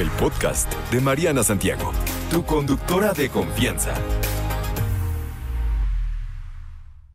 El podcast de Mariana Santiago, tu conductora de confianza.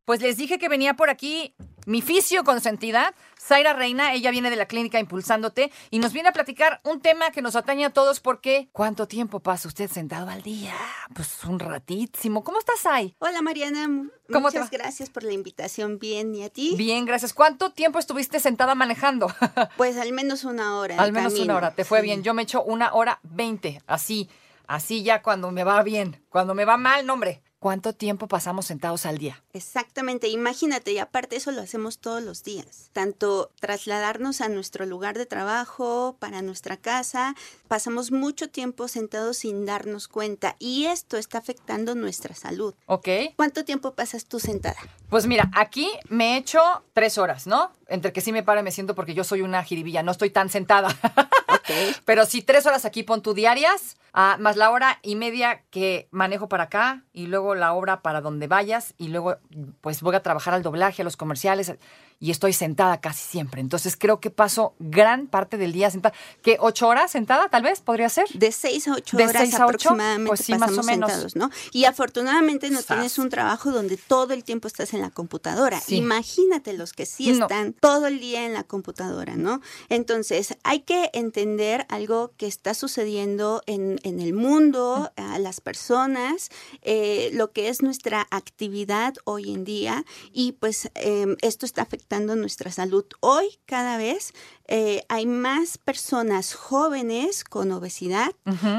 Pues les dije que venía por aquí mi fisio consentida, Zaira Reina, ella viene de la clínica Impulsándote y nos viene a platicar un tema que nos atañe a todos porque ¿cuánto tiempo pasa usted sentado al día? Pues un ratísimo. ¿Cómo estás, Zay? Hola Mariana, ¿Cómo muchas gracias por la invitación. Bien, ¿y a ti? Bien, gracias. ¿Cuánto tiempo estuviste sentada manejando? Pues al menos una hora. Al menos camino. una hora. Te fue Sí. bien. Yo me echo una hora veinte. Así, así ya cuando me va bien. Cuando me va mal, no, hombre. ¿Cuánto tiempo pasamos sentados al día? Exactamente, imagínate, y aparte eso lo hacemos todos los días. Tanto trasladarnos a nuestro lugar de trabajo, para nuestra casa, pasamos mucho tiempo sentados sin darnos cuenta y esto está afectando nuestra salud. ¿Ok? ¿Cuánto tiempo pasas tú sentada? Pues mira, aquí me he hecho tres horas, ¿no? Entre que sí me paro y me siento porque yo soy una jiribilla, no estoy tan sentada. Pero sí, tres horas aquí pon tu diarias, ah, más la hora y media que manejo para acá y luego la hora para donde vayas y luego pues voy a trabajar al doblaje, a los comerciales y estoy sentada casi siempre. Entonces creo que paso gran parte del día sentada. ¿Qué, ocho horas sentada tal vez podría ser? De seis a ocho ¿De horas seis a aproximadamente Pues sí, más o pasamos menos. sentados, ¿no? Y afortunadamente no Sas. tienes un trabajo donde todo el tiempo estás en la computadora. Sí. Imagínate los que sí No. están todo el día en la computadora, ¿no? Entonces, hay que entender algo que está sucediendo en, en el mundo, a las personas, eh, lo que es nuestra actividad hoy en día y pues eh, esto está afectando nuestra salud. Hoy cada vez eh, hay más personas jóvenes con obesidad,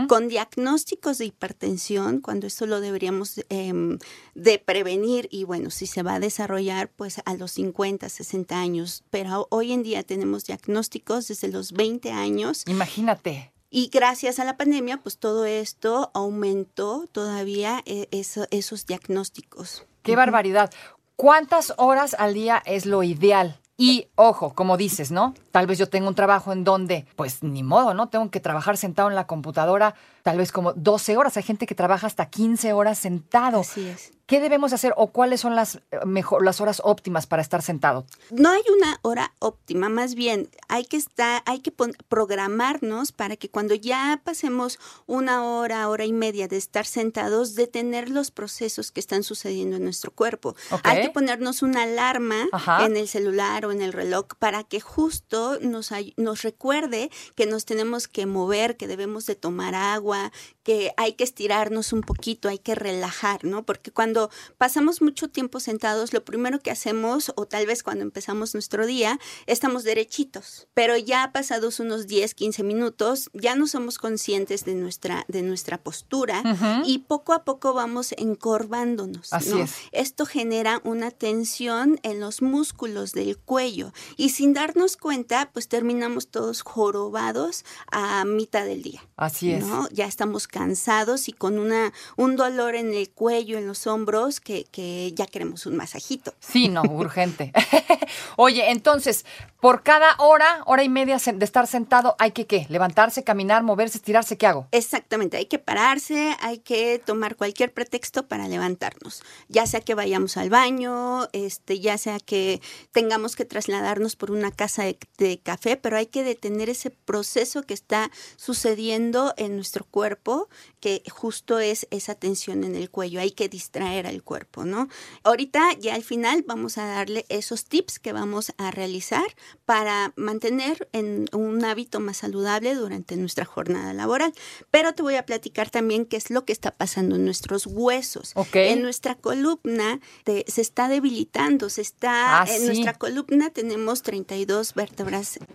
con diagnósticos de hipertensión, cuando esto lo deberíamos em, de prevenir y bueno, si se va a desarrollar pues a los 50, 60 años, pero hoy en día tenemos diagnósticos desde los 20 años Imagínate. y gracias a la pandemia pues todo esto aumentó todavía eh, eso- esos diagnósticos. Qué barbaridad. ¿Cuántas horas al día es lo ideal? Y ojo, como dices, ¿no? Tal vez yo tengo un trabajo en donde, pues ni modo, ¿no? Tengo que trabajar sentado en la computadora, tal vez como 12 horas. Hay gente que trabaja hasta 15 horas sentado. Así es. ¿Qué debemos hacer o cuáles son las, eh, mejor, las horas óptimas para estar sentado? No hay una hora óptima, más bien hay que estar, hay que programarnos para que cuando ya pasemos una hora, hora y media de estar sentados, detener los procesos que están sucediendo en nuestro cuerpo. Hay que ponernos una alarma Ajá. en el celular o en el reloj para que justo nos, nos recuerde que nos tenemos que mover, que debemos de tomar agua, que hay que estirarnos un poquito, hay que relajar, ¿no? Porque cuando pasamos mucho tiempo sentados, lo primero que hacemos, o tal vez cuando empezamos nuestro día, estamos derechitos, pero ya pasados unos 10, 15 minutos, ya no somos conscientes de nuestra, de nuestra postura Ujú. y poco a poco vamos encorvándonos. Así ¿no? es. Esto genera una tensión en los músculos del cuello y sin darnos cuenta, pues terminamos todos jorobados a mitad del día. Así es. ¿no? Ya estamos cansados y con una, un dolor en el cuello, en los hombros, que, que ya queremos un masajito. Sí, no, urgente. Oye, entonces, por cada hora, hora y media de estar sentado, ¿hay que qué? ¿Levantarse, caminar, moverse, estirarse? ¿Qué hago? Exactamente, hay que pararse, hay que tomar cualquier pretexto para levantarnos, ya sea que vayamos al baño, este, ya sea que tengamos que trasladarnos por una casa de, de café, pero hay que detener ese proceso que está sucediendo en nuestro cuerpo, que justo es esa tensión en el cuello, hay que distraer al cuerpo, ¿no? Ahorita ya al final vamos a darle esos tips que vamos a realizar para mantener en un hábito más saludable durante nuestra jornada laboral. Pero te voy a platicar también qué es lo que está pasando en nuestros huesos. Ok. En nuestra columna te- se está debilitando, se está Ah, en sí. nuestra columna tenemos 32 vértebras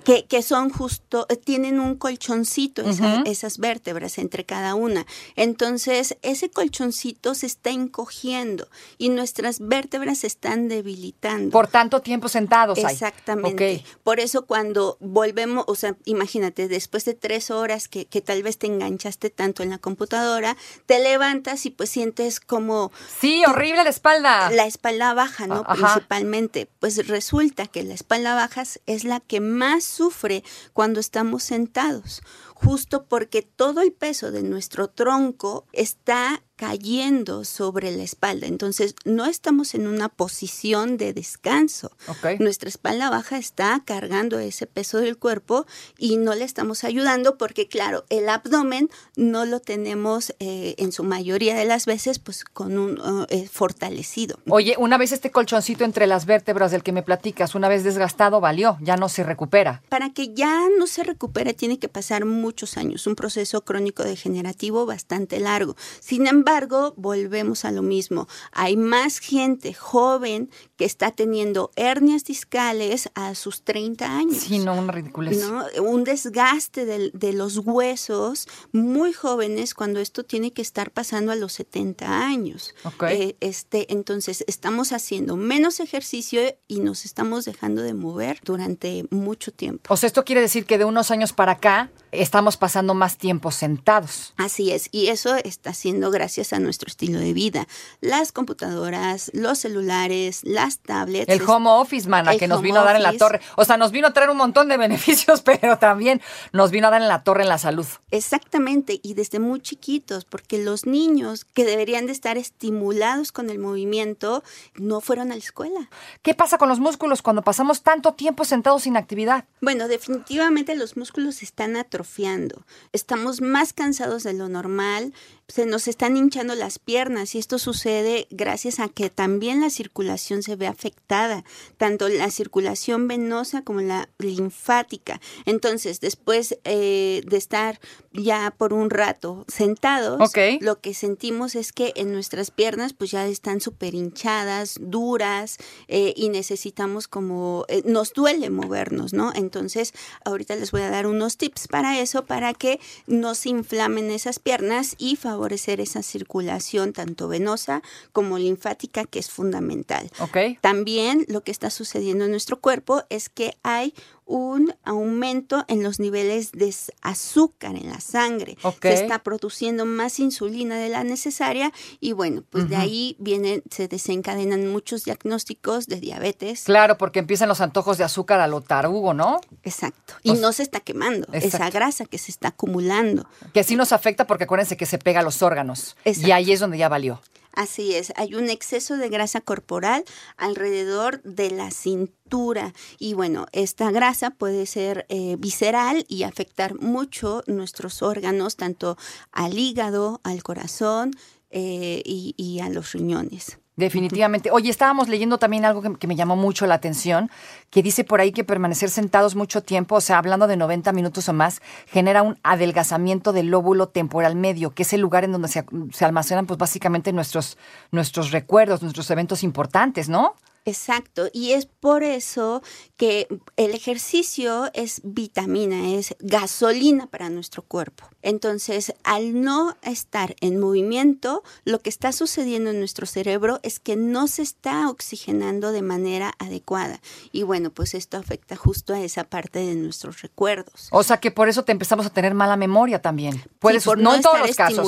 que, que son justo eh, tienen un colchoncito esa- esas vértebras entre cada una. Entonces, ese colchoncito se está encogiendo y nuestras vértebras se están debilitando. Por tanto tiempo sentados. Exactamente. Por eso cuando volvemos, o sea, imagínate, después de tres horas que, que tal vez te enganchaste tanto en la computadora, te levantas y pues sientes como Sí, horrible la espalda. la espalda baja, ¿no? Ajá. Principalmente. Pues resulta que la espalda baja es la que más sufre cuando estamos sentados, justo porque todo el peso de nuestro tronco está cayendo sobre la espalda. Entonces, no estamos en una posición de descanso. Ok. Nuestra espalda baja está cargando ese peso del cuerpo y no le estamos ayudando porque, claro, el abdomen no lo tenemos eh, en su mayoría de las veces pues con un uh, eh, fortalecido. Oye, una vez este colchoncito entre las vértebras del que me platicas, una vez desgastado, valió, ya no se recupera. Para que ya no se recupere tiene que pasar muchos años, un proceso crónico degenerativo bastante largo. Sin embargo, volvemos a lo mismo. Hay más gente joven que está teniendo hernias discales a sus 30 años. Sí, no, una ridiculez. ¿no? Un desgaste del- de, los huesos muy jóvenes cuando esto tiene que estar pasando a los 70 años. Ok. Eh, este, entonces, estamos haciendo menos ejercicio y nos estamos dejando de mover durante mucho tiempo. O sea, esto quiere decir que de unos años para acá estamos pasando más tiempo sentados. Así es, y eso está siendo gracias a nuestro estilo de vida. Las computadoras, los celulares, las tablets. El home office, mana, que nos vino a dar en la torre. O sea, nos vino a traer un montón de beneficios, pero también nos vino a dar en la torre en la salud. Exactamente, y desde muy chiquitos, porque los niños que deberían de estar estimulados con el movimiento no fueron a la escuela. ¿Qué pasa con los músculos cuando pasamos tanto tiempo sentados sin actividad? Bueno, definitivamente los músculos se están atrofiando. Estamos más cansados de lo normal, se nos están hinchando las piernas y esto sucede gracias a que también la circulación se afectada, tanto la circulación venosa como la linfática. Entonces, después eh, de estar ya por un rato sentados, Ok. lo que sentimos es que en nuestras piernas pues ya están súper hinchadas, duras eh, y necesitamos como, eh, nos duele movernos, ¿no? Entonces, ahorita les voy a dar unos tips para eso, para que no se inflamen esas piernas y favorecer esa circulación tanto venosa como linfática que es fundamental. ¿Ok? También lo que está sucediendo en nuestro cuerpo es que hay un aumento en los niveles de azúcar en la sangre. Se está produciendo más insulina de la necesaria y bueno, pues de ahí vienen, se desencadenan muchos diagnósticos de diabetes. Claro, porque empiezan los antojos de azúcar a lo tarugo, ¿no? Exacto. Y no se está quemando esa grasa que se está acumulando. Que sí nos afecta porque acuérdense que se pega a los órganos. Y ahí es donde ya valió. Así es, hay un exceso de grasa corporal alrededor de la cintura y bueno, esta grasa puede ser eh, visceral y afectar mucho nuestros órganos, tanto al hígado, al corazón eh, y, y a los riñones. Definitivamente. Oye, estábamos leyendo también algo que, me llamó mucho la atención, que dice por ahí que permanecer sentados mucho tiempo, o sea, hablando de 90 minutos o más, genera un adelgazamiento del lóbulo temporal medio, que es el lugar en donde se, se almacenan, pues básicamente nuestros, nuestros recuerdos, nuestros eventos importantes, ¿no? Exacto, y es por eso que el ejercicio es vitamina, es gasolina para nuestro cuerpo. Entonces, al no estar en movimiento, lo que está sucediendo en nuestro cerebro es que no se está oxigenando de manera adecuada. Y bueno, pues esto afecta justo a esa parte de nuestros recuerdos. O sea, que por eso te empezamos a tener mala memoria también. Puede Sí, por su- no, no en todos los casos.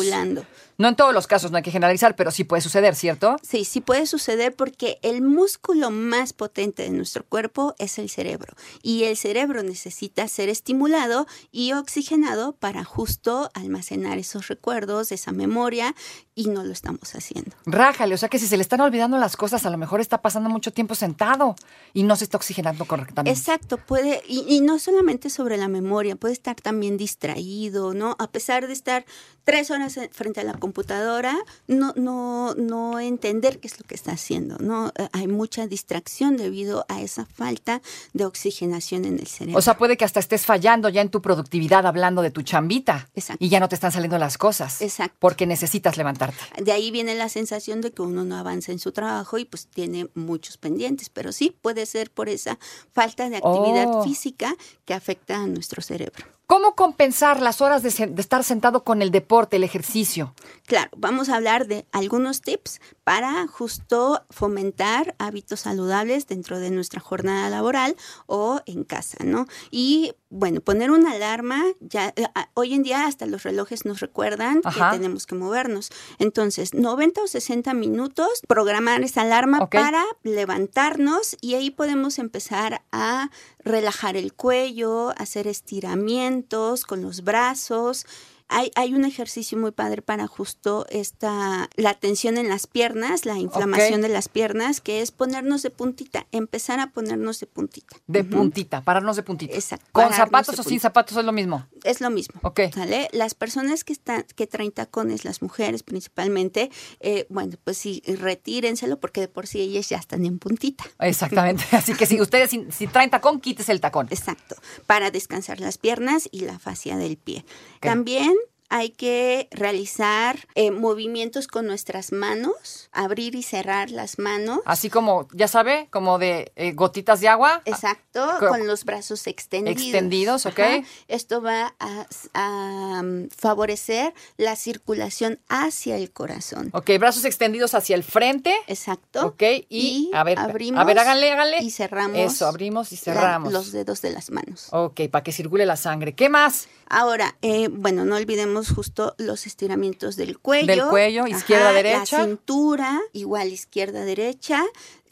No en todos los casos, no hay que generalizar, pero sí puede suceder, ¿cierto? Sí, sí puede suceder porque el músculo más potente de nuestro cuerpo es el cerebro y el cerebro necesita ser estimulado y oxigenado para justo almacenar esos recuerdos, esa memoria y no lo estamos haciendo. Rájale, o sea que si se le están olvidando las cosas, a lo mejor está pasando mucho tiempo sentado y no se está oxigenando correctamente. Exacto, puede, y, y no solamente sobre la memoria, puede estar también distraído, ¿no? A pesar de estar tres horas en- frente a la computadora, no, no, no entender qué es lo que está haciendo, ¿no? Eh, Hay mucha distracción debido a esa falta de oxigenación en el cerebro. O sea, puede que hasta estés fallando ya en tu productividad hablando de tu chambita. Exacto. Y ya no te están saliendo las cosas. Exacto. Porque necesitas de ahí viene la sensación de que uno no avanza en su trabajo y pues tiene muchos pendientes, pero sí puede ser por esa falta de actividad Oh. física que afecta a nuestro cerebro. ¿Cómo compensar las horas de, de estar sentado con el deporte, el ejercicio? Claro, vamos a hablar de algunos tips para justo fomentar hábitos saludables dentro de nuestra jornada laboral o en casa, ¿no? Y bueno, poner una alarma, ya eh, hoy en día hasta los relojes nos recuerdan Ajá. que tenemos que movernos. Entonces, 90 o 60 minutos, programar esa alarma para levantarnos y ahí podemos empezar a relajar el cuello, hacer estiramientos con los brazos. Hay, hay un ejercicio muy padre para justo esta, la tensión en las piernas, la inflamación de las piernas, que es ponernos de puntita, empezar a ponernos de puntita. De puntita, pararnos de puntita. Exacto, ¿Con zapatos o sin zapatos es lo mismo? Es lo mismo. Ok. ¿sale? Las personas que están, que traen tacones, las mujeres principalmente, eh, bueno, pues sí, retírenselo porque de por sí ellas ya están en puntita. Exactamente. Así que si ustedes si, si traen tacón, quítese el tacón. Exacto, para descansar las piernas y la fascia del pie. También hay que realizar eh, movimientos con nuestras manos, abrir y cerrar las manos. Así como, ya sabe, como de eh, gotitas de agua. Exacto, Co- con los brazos extendidos. Extendidos, ok. Ajá. Esto va a, a, um, favorecer la circulación hacia el corazón. Ok, brazos extendidos hacia el frente. Exacto. Ok, y, a ver, abrimos a ver, háganle, háganle. Y cerramos. Eso, abrimos y la- cerramos. los dedos de las manos. Ok, para que circule la sangre. ¿Qué más? Ahora, eh, bueno, no olvidemos justo los estiramientos del cuello. Del cuello, izquierda, derecha. La cintura, igual izquierda, derecha.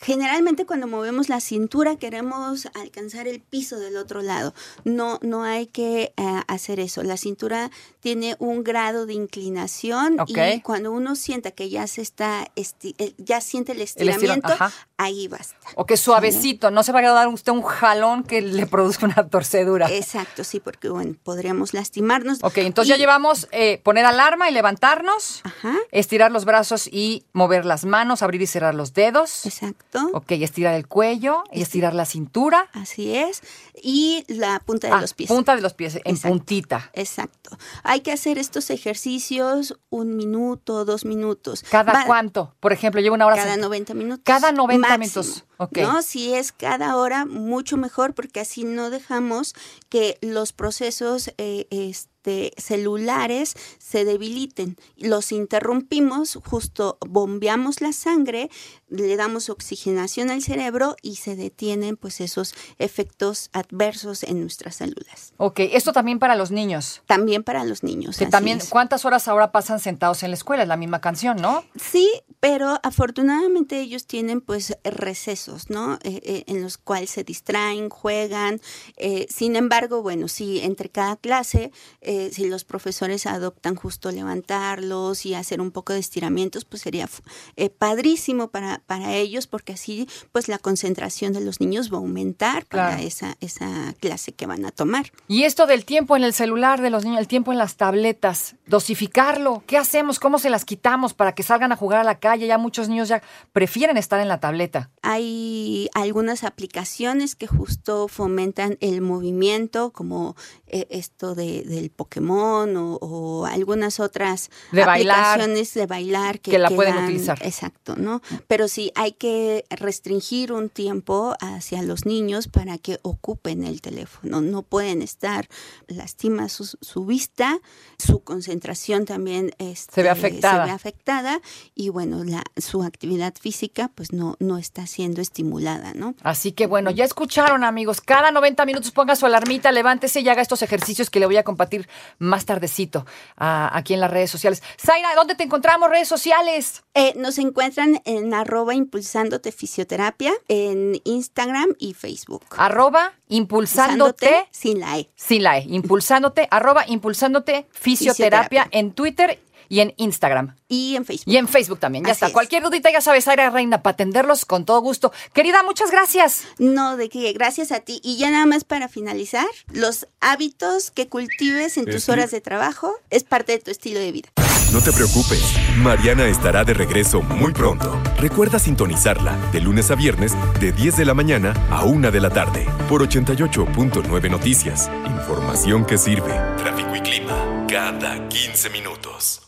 Generalmente cuando movemos la cintura queremos alcanzar el piso del otro lado. No, no hay que eh, hacer eso. La cintura tiene un grado de inclinación y cuando uno sienta que ya se está, eh, ya siente el estiramiento, ajá. ahí basta. O que suavecito, no se vaya a dar usted un jalón que le produzca una torcedura. Exacto, sí, porque bueno, podríamos lastimarnos. Ok, entonces ya llevamos eh, poner alarma y levantarnos, Ajá. estirar los brazos y mover las manos, abrir y cerrar los dedos. Exacto. Ok, estirar el cuello y estirar la cintura. Así es. Y la punta de Ah, los pies. punta de los pies, en Exacto. puntita. Exacto. Hay que hacer estos ejercicios un minuto, dos minutos. ¿Cada Va- cuánto? Por ejemplo, llevo una hora. Cada sent- 90 minutos. Cada 90 máximo, minutos, ok. ¿no? Si es cada hora, mucho mejor, porque así no dejamos que los procesos eh, este, celulares se debiliten. Los interrumpimos, justo bombeamos la sangre, le damos oxigenación al cerebro y se detienen pues esos efectos adversos en nuestras células. Ok, esto también para los niños. También para los niños. Que también, es. ¿cuántas horas ahora pasan sentados en la escuela? Es la misma canción, ¿no? Sí, pero afortunadamente ellos tienen pues recesos, ¿no? Eh, eh, en los cuales se distraen, juegan. Eh, sin embargo, bueno, sí, entre cada clase, eh, si los profesores adoptan justo levantarlos y hacer un poco de estiramientos, pues sería eh, padrísimo para, para ellos porque así pues la concentración de los niños va a aumentar para Claro. esa, esa clase que van a tomar. Y esto del tiempo en el celular de los niños, el tiempo en las tabletas, dosificarlo. ¿Qué hacemos? ¿Cómo se las quitamos para que salgan a jugar a la calle? Ya muchos niños ya prefieren estar en la tableta. Hay algunas aplicaciones que justo fomentan el movimiento, como eh, esto de, del Pokémon o, o algunas otras De bailar. aplicaciones de bailar que, Que la pueden dan- utilizar. Exacto, ¿no? Pero sí hay que restringir un tiempo hacia los niños para que ocupen el teléfono. No pueden estar, lastima su, su vista, su concentración también este, Se ve afectada. se ve afectada y bueno, la, su actividad física pues no, no está siendo estimulada, ¿no? Así que bueno, ya escucharon amigos, cada 90 minutos ponga su alarmita, levántese y haga estos ejercicios que le voy a compartir más tardecito aquí en las redes sociales. Zaira, ¿dónde te encontramos redes sociales? Eh, nos encuentran en arroba impulsándote fisioterapia en Instagram y Facebook. Arroba impulsándote, sin la E. sin la E, impulsándote, arroba impulsándote fisioterapia Fisioterapia. en Twitter y en Instagram. Y en Facebook. Y en Facebook también, ya Así está. es. Cualquier dudita, ya sabes, Zaira Reina, para atenderlos con todo gusto. Querida, muchas gracias. No, de que gracias a ti. Y ya nada más para finalizar, los hábitos que cultives en tus Este- horas de trabajo es parte de tu estilo de vida. No te preocupes, Mariana estará de regreso muy pronto. Recuerda sintonizarla de lunes a viernes de 10 de la mañana a 1 de la tarde por 88.9 Noticias. Información que sirve. Tráfico y clima cada 15 minutos.